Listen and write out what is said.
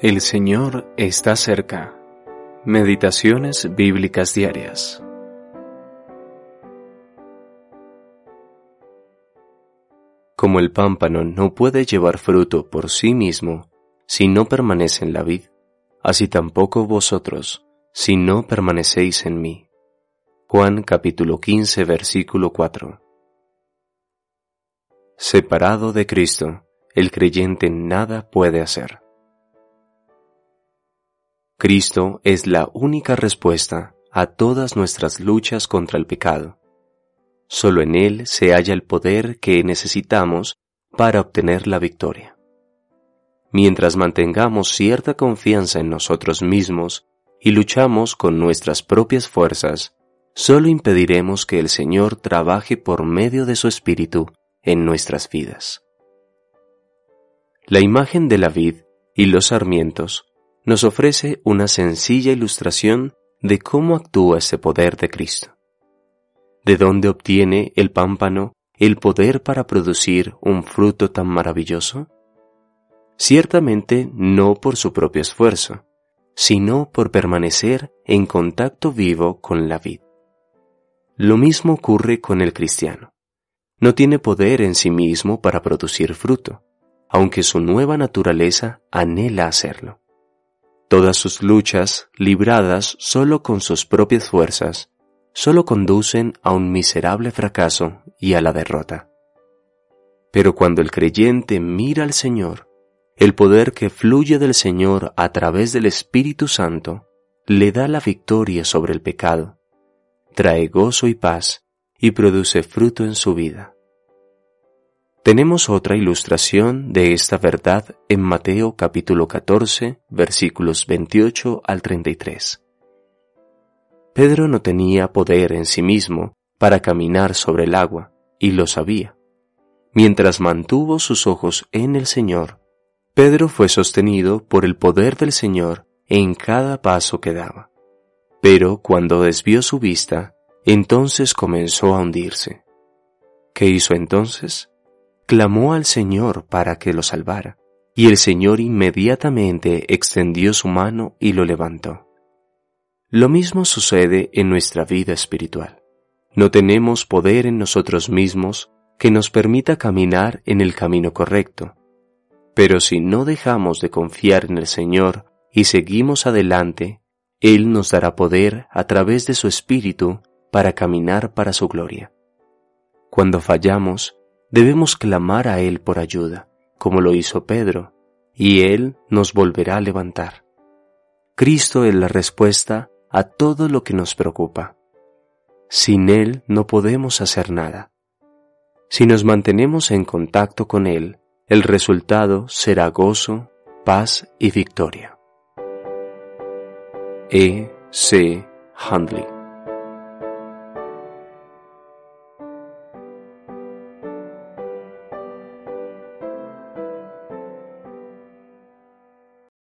El Señor está cerca. Meditaciones bíblicas diarias. Como el pámpano no puede llevar fruto por sí mismo si no permanece en la vid, así tampoco vosotros si no permanecéis en mí. Juan capítulo 15 versículo 4. Separado de Cristo, el creyente nada puede hacer. Cristo es la única respuesta a todas nuestras luchas contra el pecado. Solo en Él se halla el poder que necesitamos para obtener la victoria. Mientras mantengamos cierta confianza en nosotros mismos y luchamos con nuestras propias fuerzas, solo impediremos que el Señor trabaje por medio de su Espíritu en nuestras vidas. La imagen de la vid y los sarmientos nos ofrece una sencilla ilustración de cómo actúa ese poder de Cristo. ¿De dónde obtiene el pámpano el poder para producir un fruto tan maravilloso? Ciertamente no por su propio esfuerzo, sino por permanecer en contacto vivo con la vid. Lo mismo ocurre con el cristiano. No tiene poder en sí mismo para producir fruto, aunque su nueva naturaleza anhela hacerlo. Todas sus luchas, libradas solo con sus propias fuerzas, solo conducen a un miserable fracaso y a la derrota. Pero cuando el creyente mira al Señor, el poder que fluye del Señor a través del Espíritu Santo le da la victoria sobre el pecado, trae gozo y paz y produce fruto en su vida. Tenemos otra ilustración de esta verdad en Mateo capítulo 14 versículos 28 al 33. Pedro no tenía poder en sí mismo para caminar sobre el agua, y lo sabía. Mientras mantuvo sus ojos en el Señor, Pedro fue sostenido por el poder del Señor en cada paso que daba. Pero cuando desvió su vista, entonces comenzó a hundirse. ¿Qué hizo entonces? Clamó al Señor para que lo salvara, y el Señor inmediatamente extendió su mano y lo levantó. Lo mismo sucede en nuestra vida espiritual. No tenemos poder en nosotros mismos que nos permita caminar en el camino correcto, pero si no dejamos de confiar en el Señor y seguimos adelante, Él nos dará poder a través de su Espíritu para caminar para su gloria. Cuando fallamos, debemos clamar a Él por ayuda, como lo hizo Pedro, y Él nos volverá a levantar. Cristo es la respuesta a todo lo que nos preocupa. Sin Él no podemos hacer nada. Si nos mantenemos en contacto con Él, el resultado será gozo, paz y victoria. E. C. Handley